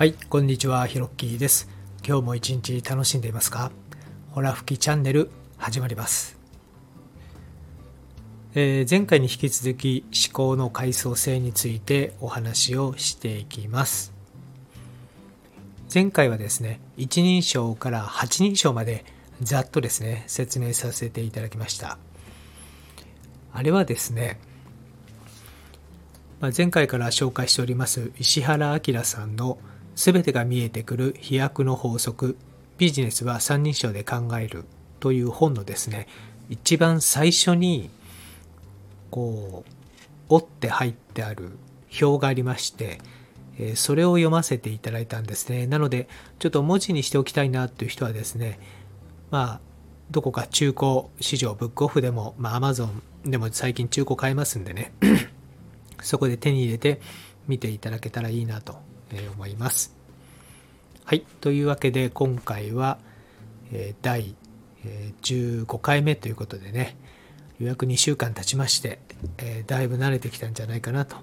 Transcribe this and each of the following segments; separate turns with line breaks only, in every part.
はい、こんにちは、ひろっきーです。今日も一日楽しんでいますか？ほら吹きチャンネル始まります。えー前回に引き続き思考の階層性についてお話をしていきます。前回はですね、一人称から八人称までざっとですね、説明させていただきました。あれはですね、まあ、前回から紹介しております石原明さんの「すべてが見えてくる飛躍の法則ビジネスは三人称で考える」という本のですね一番最初にこう折って入ってある表がありましてそれを読ませていただいたんですね。なのでちょっと文字にしておきたいなという人はですねまあどこか中古市場ブックオフでも、まあ、アマゾンでも最近中古買えますんでね。そこで手に入れて見ていただけたらいいなと思います。はい。というわけで今回は第15回目ということでね、予約2週間経ちまして、えだいぶ慣れてきたんじゃないかなと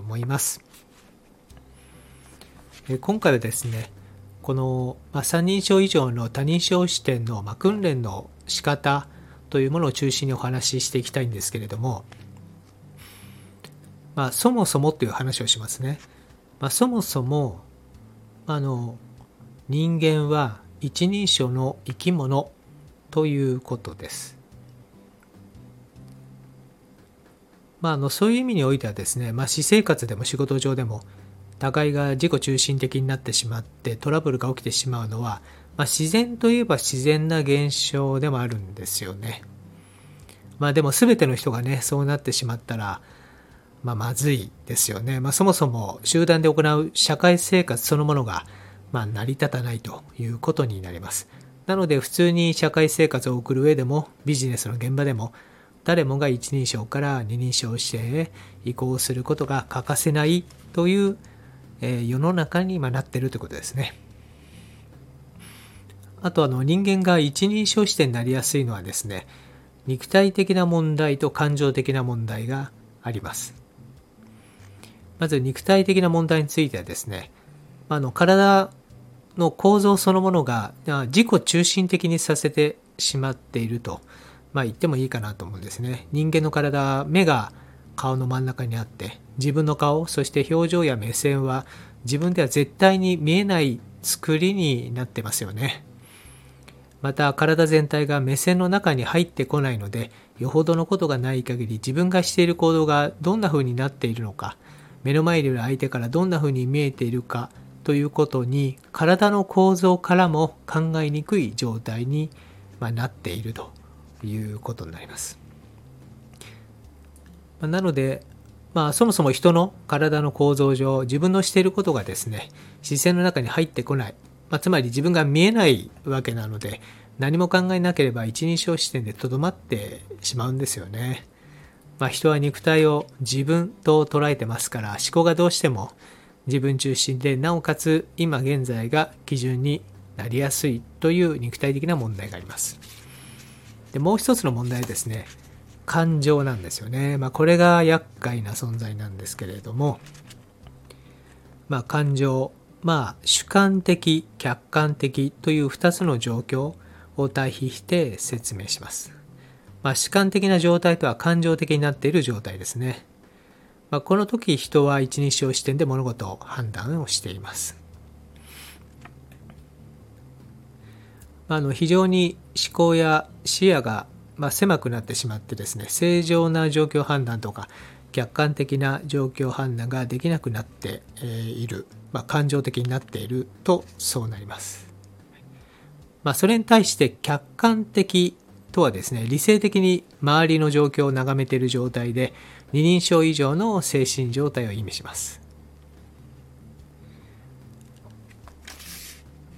思います。え今回はですね、この、まあ、三人称以上の多人称視点の、ま、訓練の仕方というものを中心にお話ししていきたいんですけれども、まあ、そもそもという話をしますね。まあ、そもそもあの人間は一人称の生き物ということです。まあ、あのそういう意味においてはですね、まあ、私生活でも仕事上でも互いが自己中心的になってしまってトラブルが起きてしまうのは、まあ、自然といえば自然な現象でもあるんですよね。まあでも全ての人がねそうなってしまったらまあ、まずいですよね。まあ、そもそも集団で行う社会生活そのものが、まあ、成り立たないということになります。なので、普通に社会生活を送る上でも、ビジネスの現場でも、誰もが一人称から二人称視点へ移行することが欠かせないという、えー世の中に今なってるということですね。あとあの人間が一人称視点になりやすいのはですね、肉体的な問題と感情的な問題があります。まず肉体的な問題についてはですね、あの体の構造そのものが自己中心的にさせてしまっていると、まあ、言ってもいいかなと思うんですね。人間の体、目が顔の真ん中にあって、自分の顔、そして表情や目線は自分では絶対に見えない作りになってますよね。また体全体が目線の中に入ってこないのでよほどのことがない限り自分がしている行動がどんな風になっているのか目の前にいる相手からどんな風に見えているかということに体の構造からも考えにくい状態にまなっているということになります。まなので、まあ、そもそも人の体の構造上自分のしていることがですね視線の中に入ってこない、まあ、つまり自分が見えないわけなので何も考えなければ一人称視点でとどまってしまうんですよね。まあ、人は肉体を自分と捉えてますから思考がどうしても自分中心でなおかつ今現在が基準になりやすいという肉体的な問題があります。でもう一つの問題はですね感情なんですよね。まあ、これが厄介な存在なんですけれども、まあ、感情、まあ、主観的、客観的という2つの状況を対比して説明します。まあ、主観的な状態とは感情的になっている状態ですね。まあ、この時人は一日称視点で物事を判断をしています。あ、の非常に思考や視野がまあ狭くなってしまってですね正常な状況判断とか客観的な状況判断ができなくなっている、まあ、感情的になっているとそうなります。まあ、それに対して客観的とはですね理性的に周りの状況を眺めている状態で二人称以上の精神状態を意味します。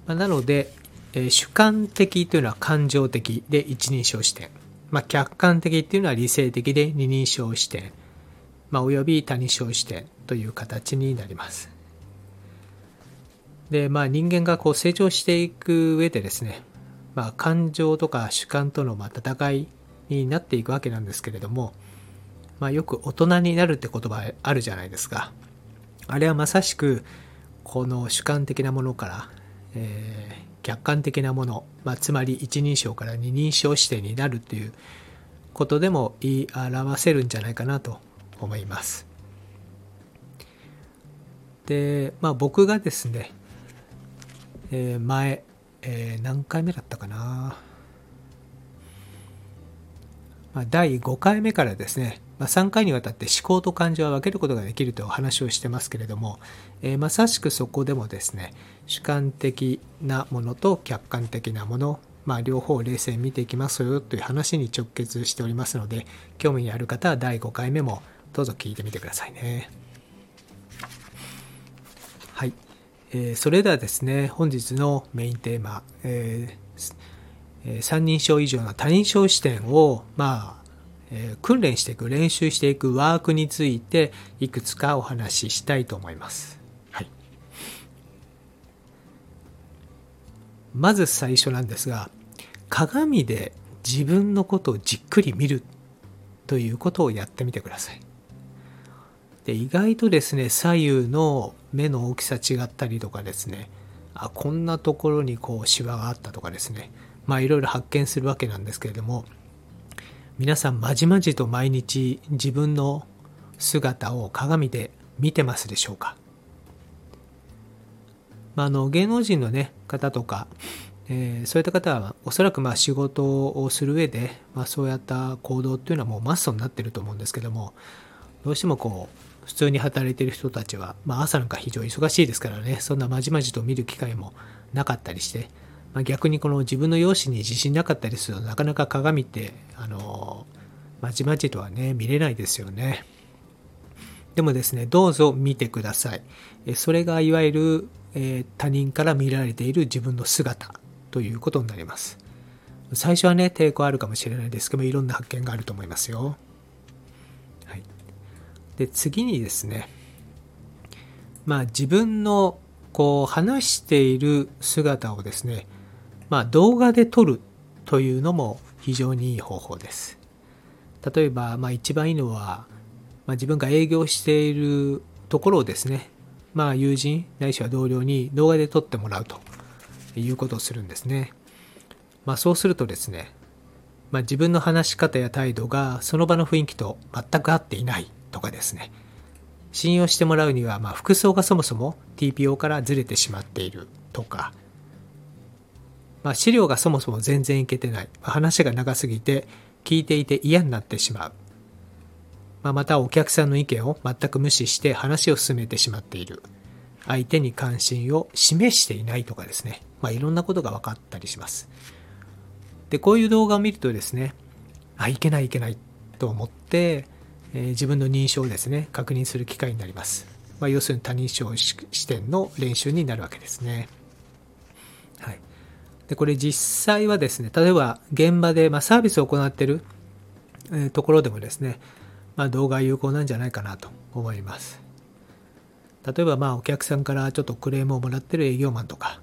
まあなので、えー主観的というのは感情的で一人称視点。まあ、客観的っていうのは理性的で二人称視点。まあ、および多人称視点という形になります。で、まあ、人間がこう成長していく上でですね、まあ、感情とか主観とのま戦いになっていくわけなんですけれども、まあ、よく大人になるって言葉あるじゃないですか。あれはまさしくこの主観的なものから、えー客観的なもの、まあ、つまり一人称から二人称視点になるっていうことでも言い表せるんじゃないかなと思います。で、まあ、僕がですね、えー前、えー何回目だったかな、まあ、第5回目からですね、まあ、3回にわたって思考と感情は分けることができるというお話をしてますけれども、えーまさしくそこでもですね主観的なものと客観的なもの、まあ、両方冷静に見ていきますよという話に直結しておりますので興味のある方は第5回目もどうぞ聞いてみてくださいね。はい、えーそれではですね本日のメインテーマ、えー三人称以上の他人称視点を、まあえー訓練していく練習していくワークについていくつかお話ししたいと思います。はい、まず最初なんですが鏡で自分のことをじっくり見るということをやってみてください。で意外とですね左右の目の大きさ違ったりとかですねあこんなところにこうシワがあったとかですねまあいろいろ発見するわけなんですけれども皆さんまじまじと毎日自分の姿を鏡で見てますでしょうか、まあ、あの芸能人の、ね、方とか、えーそういった方はおそらくまあ仕事をする上で、まあ、そうやった行動っていうのはもうマストになってると思うんですけどもどうしてもこう普通に働いてる人たちは、まあ、朝なんか非常に忙しいですからねそんなまじまじと見る機会もなかったりして、まあ、逆にこの自分の容姿に自信なかったりするとなかなか鏡ってあのまじまじとはね見れないですよね。でもですねどうぞ見てください。それがいわゆる、えー他人から見られている自分の姿ということになります。最初はね抵抗あるかもしれないですけどもいろんな発見があると思いますよ。で次にですねまあ自分のこう話している姿をですねまあ動画で撮るというのも非常にいい方法です。例えば、まあ、一番いいのは、まあ、自分が営業しているところをですねまあ友人ないしは同僚に動画で撮ってもらうということをするんですね。まあそうするとですねまあ、自分の話し方や態度がその場の雰囲気と全く合っていない。とかですね。信用してもらうには、ま、服装がそもそも TPO からずれてしまっているとか、まあ、資料がそもそも全然いけてない、ま話が長すぎて聞いていて嫌になってしまう、まあ、またお客さんの意見を全く無視して話を進めてしまっている。相手に関心を示していないとかですね、まあ、いろんなことが分かったりします。でこういう動画を見るとですねあいけないいけないと思って、えー自分の認証をですね確認する機会になります、まあ、要するに他人称視視点の練習になるわけですね。はい。でこれ実際はですね例えば現場で、まあ、サービスを行っている、えーところでもですね、まあ、動画有効なんじゃないかなと思います。例えばまあお客さんからちょっとクレームをもらってる営業マンとか、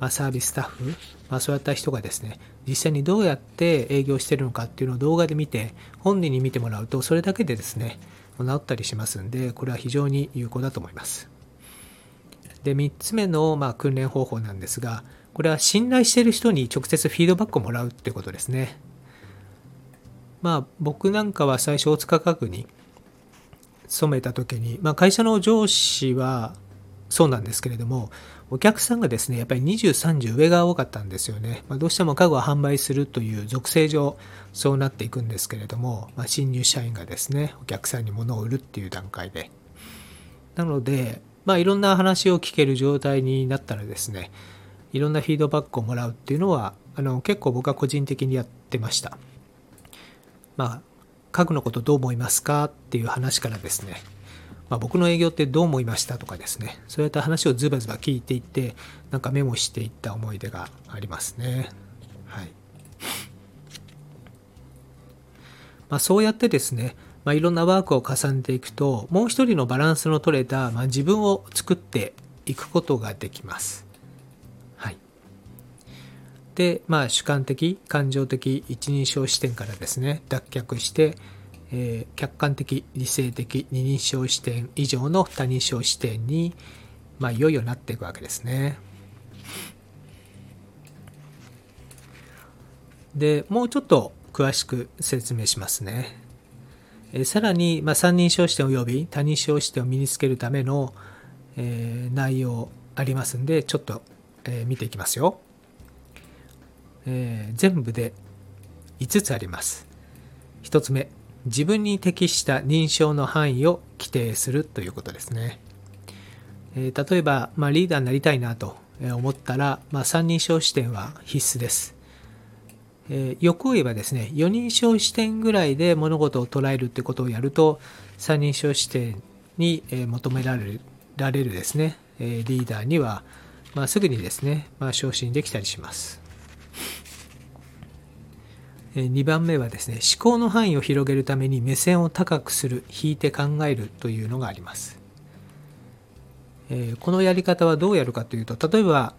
まあ、サービススタッフ、まあ、そういった人がですね実際にどうやって営業してるのかっていうのを動画で見て本人に見てもらうとそれだけでですね治ったりしますんでこれは非常に有効だと思います。で3つ目のまあ訓練方法なんですがこれは信頼している人に直接フィードバックをもらうってことですね。まあ僕なんかは最初大塚家具に勤めた時に、まあ、会社の上司はそうなんですけれどもお客さんがですねやっぱり20、30上が多かったんですよね、まあ、どうしても家具を販売するという属性上そうなっていくんですけれども、まあ、新入社員がですねお客さんに物を売るっていう段階で。なので、まあ、いろんな話を聞ける状態になったらですねいろんなフィードバックをもらうっていうのはあの結構僕は個人的にやってました。まあ家具のことどう思いますかっていう話からですね、まあ、僕の営業ってどう思いましたとかですね。そういった話をズバズバ聞いていってなんかメモしていった思い出がありますね。はい、まあ、そうやってですね、まあ、いろんなワークを重ねていくともう一人のバランスの取れた、まあ、自分を作っていくことができます。はい。で、まあ、主観的感情的一人称視点からですね脱却して、えー客観的理性的二人称視点以上の多人称視点に、まあ、いよいよなっていくわけですね。でもうちょっと詳しく説明しますね。えさらに、まあ、三人称視点及び他人称視点を身につけるための、えー、内容ありますんでちょっと、えー、見ていきますよ、えー、全部で5つあります1つ目自分に適した認証の範囲を規定するということですね、え例えば、まあ、リーダーになりたいなと思ったら、まあ、三人称視点は必須です。えー、欲を言えばですね、4人称視点ぐらいで物事を捉えるってことをやると、3人称視点に、えー、求められるられるですね、えー、リーダーには、まあ、すぐにですね、まあ、昇進できたりします。2番目はですね、思考の範囲を広げるために目線を高くする、引いて考えるというのがあります。このやり方はどうやるかというと、例えば、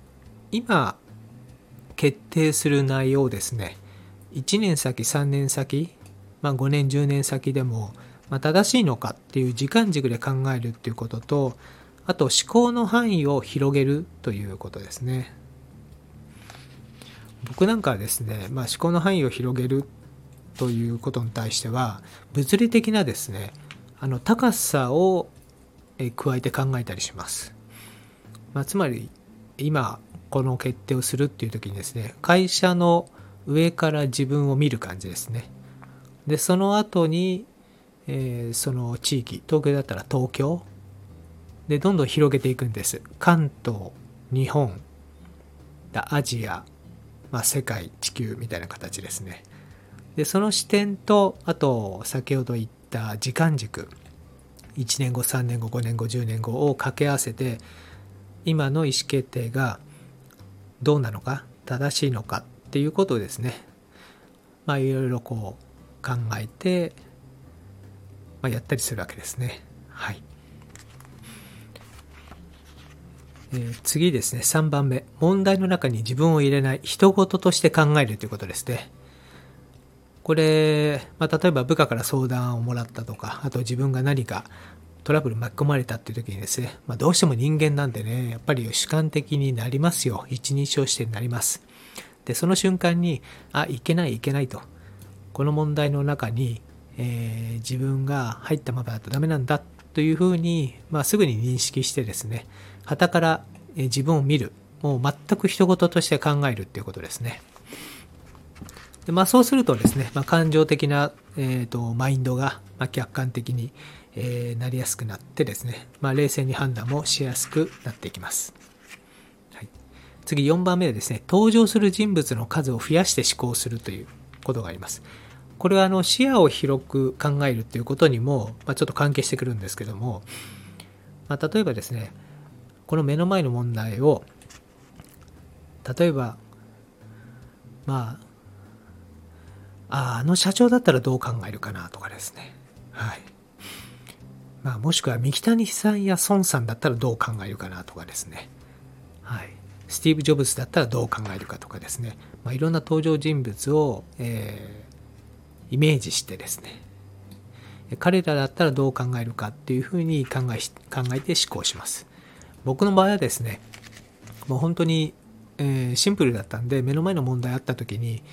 今、決定する内容をですね、1年先3年先、まあ、5年10年先でも、ま、正しいのかっていう時間軸で考えるっていうこととあと思考の範囲を広げるということですね僕なんかはですね、まあ、思考の範囲を広げるということに対しては物理的なですねあの高さを加えて考えたりします、まあ、つまり今この決定をするっていう時にですね会社の上から自分を見る感じですね。で、その後に、えー、その地域、東京だったら東京で、どんどん広げていくんです。関東、日本、アジア、まあ、世界、地球みたいな形ですね。で、その視点と、あと、先ほど言った時間軸、1年後、3年後、5年後、10年後を掛け合わせて、今の意思決定がどうなのか、正しいのかっていうことをですね、まあ、いろいろこう考えて、まあ、やったりするわけですね。はい。えー、次ですね、3番目。問題の中に自分を入れない、人事として考えるということですね。これ、まあ、例えば部下から相談をもらったとか、あと自分が何かトラブル巻き込まれたっていう時にですね、まあ、どうしても人間なんでね、やっぱり主観的になりますよ。一人称視点になります。でその瞬間にあいけないいけないとこの問題の中に、えー、自分が入ったままだとダメなんだというふうに、まあ、すぐに認識してですね旗から、自分を見るもう全く人事として考えるっていうことですね。で、まあ、そうするとですね、まあ、感情的な、えーと、マインドが、まあ、客観的に、えー、なりやすくなってですね、まあ、冷静に判断もしやすくなっていきます。次4番目はですね、登場する人物の数を増やして思考するということがあります。これはあの視野を広く考えるということにも、まあ、ちょっと関係してくるんですけども、まあ、例えばですね、この目の前の問題を、例えば、まあ、あの社長だったらどう考えるかなとかですね。はい。まあ、もしくは三木谷さんや孫さんだったらどう考えるかなとかですね。はい。スティーブ・ジョブズだったらどう考えるかとかですね、まあ、いろんな登場人物を、えー、イメージしてですね彼らだったらどう考えるかっていうふうに考え考えて思考します僕の場合はですねもう本当に、えー、シンプルだったんで目の前の問題あった時に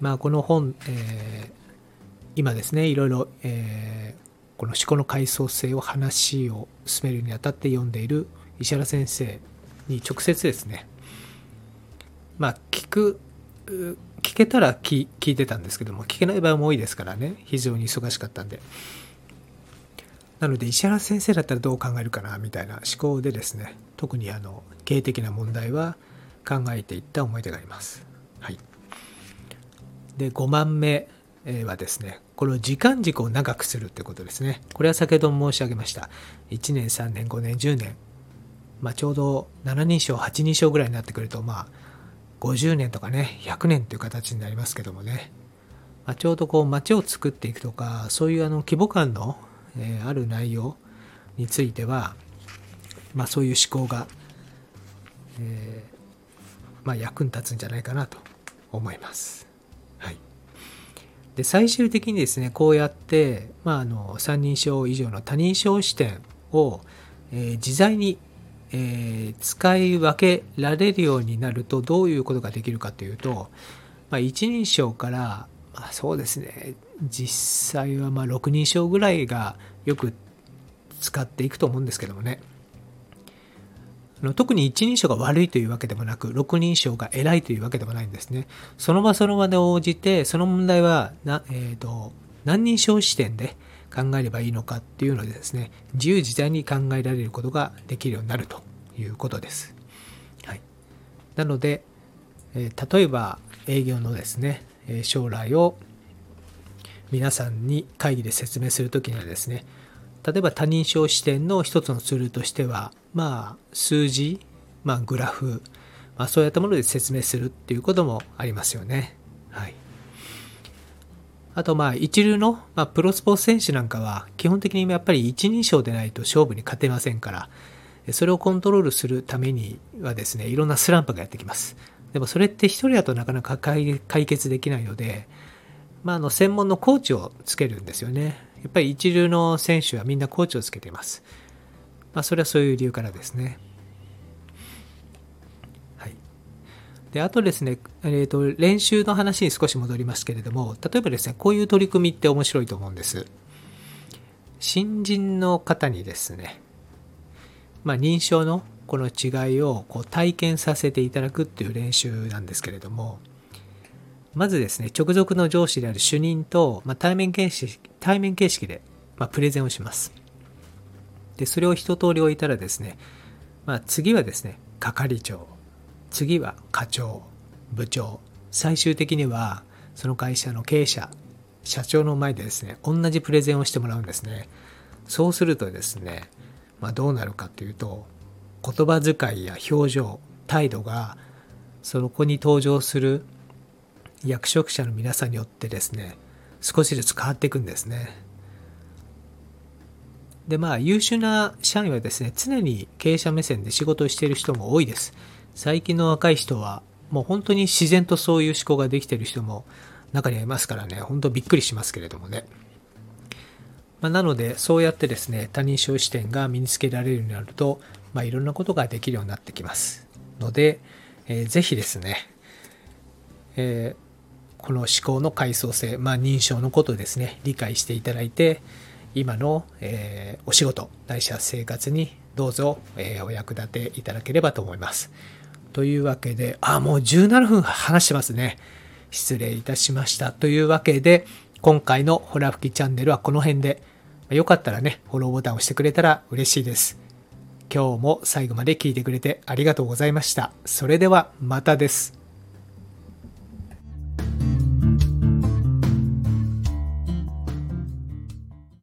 まあこの本、えー、今ですねいろいろ、えー、この思考の階層性を話を進めるにあたって読んでいる石原先生に直接ですねまあ聞く聞けたら聞いてたんですけども聞けない場合も多いですからね非常に忙しかったんで。なので石原先生だったらどう考えるかなみたいな思考でですね特にあの経営的な問題は考えていった思い出があります。はい。で5番目はですねこの時間軸を長くするってことですね。これは先ほども申し上げました。1年3年5年10年。まあ、ちょうど7人称8人称ぐらいになってくるとまあ50年とかね100年という形になりますけどもね、まあ、ちょうどこう街を作っていくとかそういうあの規模感の、えー、ある内容については、まあ、そういう思考が、えー、まあ、役に立つんじゃないかなと思います。はい、で最終的にですねこうやって、まあ、あの三人称以上の多人称視点を、えー、自在にえー、使い分けられるようになるとどういうことができるかというと、まあ、一人称から、まあ、そうですね実際はまあ6人称ぐらいがよく使っていくと思うんですけどもね。特に一人称が悪いというわけでもなく六人称が偉いというわけでもないんですね。その場その場で応じてその問題はな、えーと何人称視点で考えればいいのかっていうのでですね自由自在に考えられることができるようになるということです、はい、なので、えー、例えば営業のですね将来を皆さんに会議で説明するときにはですね例えば他人称視点の一つのツールとしてはまあ数字、まあ、グラフ、まあ、そういったもので説明するっていうこともありますよね。はい。あとまあ一流の、まあ、プロスポーツ選手なんかは基本的にやっぱり一人称でないと勝負に勝てませんからそれをコントロールするためにはですねいろんなスランプがやってきます。でもそれって一人だとなかなか解決できないので、まあ、あの専門のコーチをつけるんですよね。やっぱり一流の選手はみんなコーチをつけています、まあ、それはそういう理由からですね。はい。で、あとですね、えーと、練習の話に少し戻りますけれども、例えばですね、こういう取り組みって面白いと思うんです。新人の方にですね、まあ、認証のこの違いをこう体験させていただくっていう練習なんですけれども、まずですね、直属の上司である主任と、まあ、対面形式対面形式で、まあ、プレゼンをします。で、それを一通り置いたらですね、まあ、次はですね、係長、次は課長部長最終的にはその会社の経営者社長の前でですね同じプレゼンをしてもらうんですねそうするとですね、まあ、どうなるかというと言葉遣いや表情態度がそこに登場する役職者の皆さんによってですね少しずつ変わっていくんですねでまあ優秀な社員はですね常に経営者目線で仕事をしている人も多いです最近の若い人は、もう本当に自然とそういう思考ができている人も中にはいますからね、本当びっくりしますけれどもね。ま、なので、そうやってですね、他人称視点が身につけられるようになると、まあ、いろんなことができるようになってきます。ので、えー、ぜひですね、え、この思考の階層性、まあ、認証のことですね、理解していただいて、今の、えー、お仕事、ないしは生活にどうぞ、えー、お役立ていただければと思います。というわけで、あ、もう17分話してますね。失礼いたしました。というわけで、今回のホラ吹きチャンネルはこの辺で、よかったらね、フォローボタンを押してくれたら嬉しいです。今日も最後まで聞いてくれてありがとうございました。それではまたです。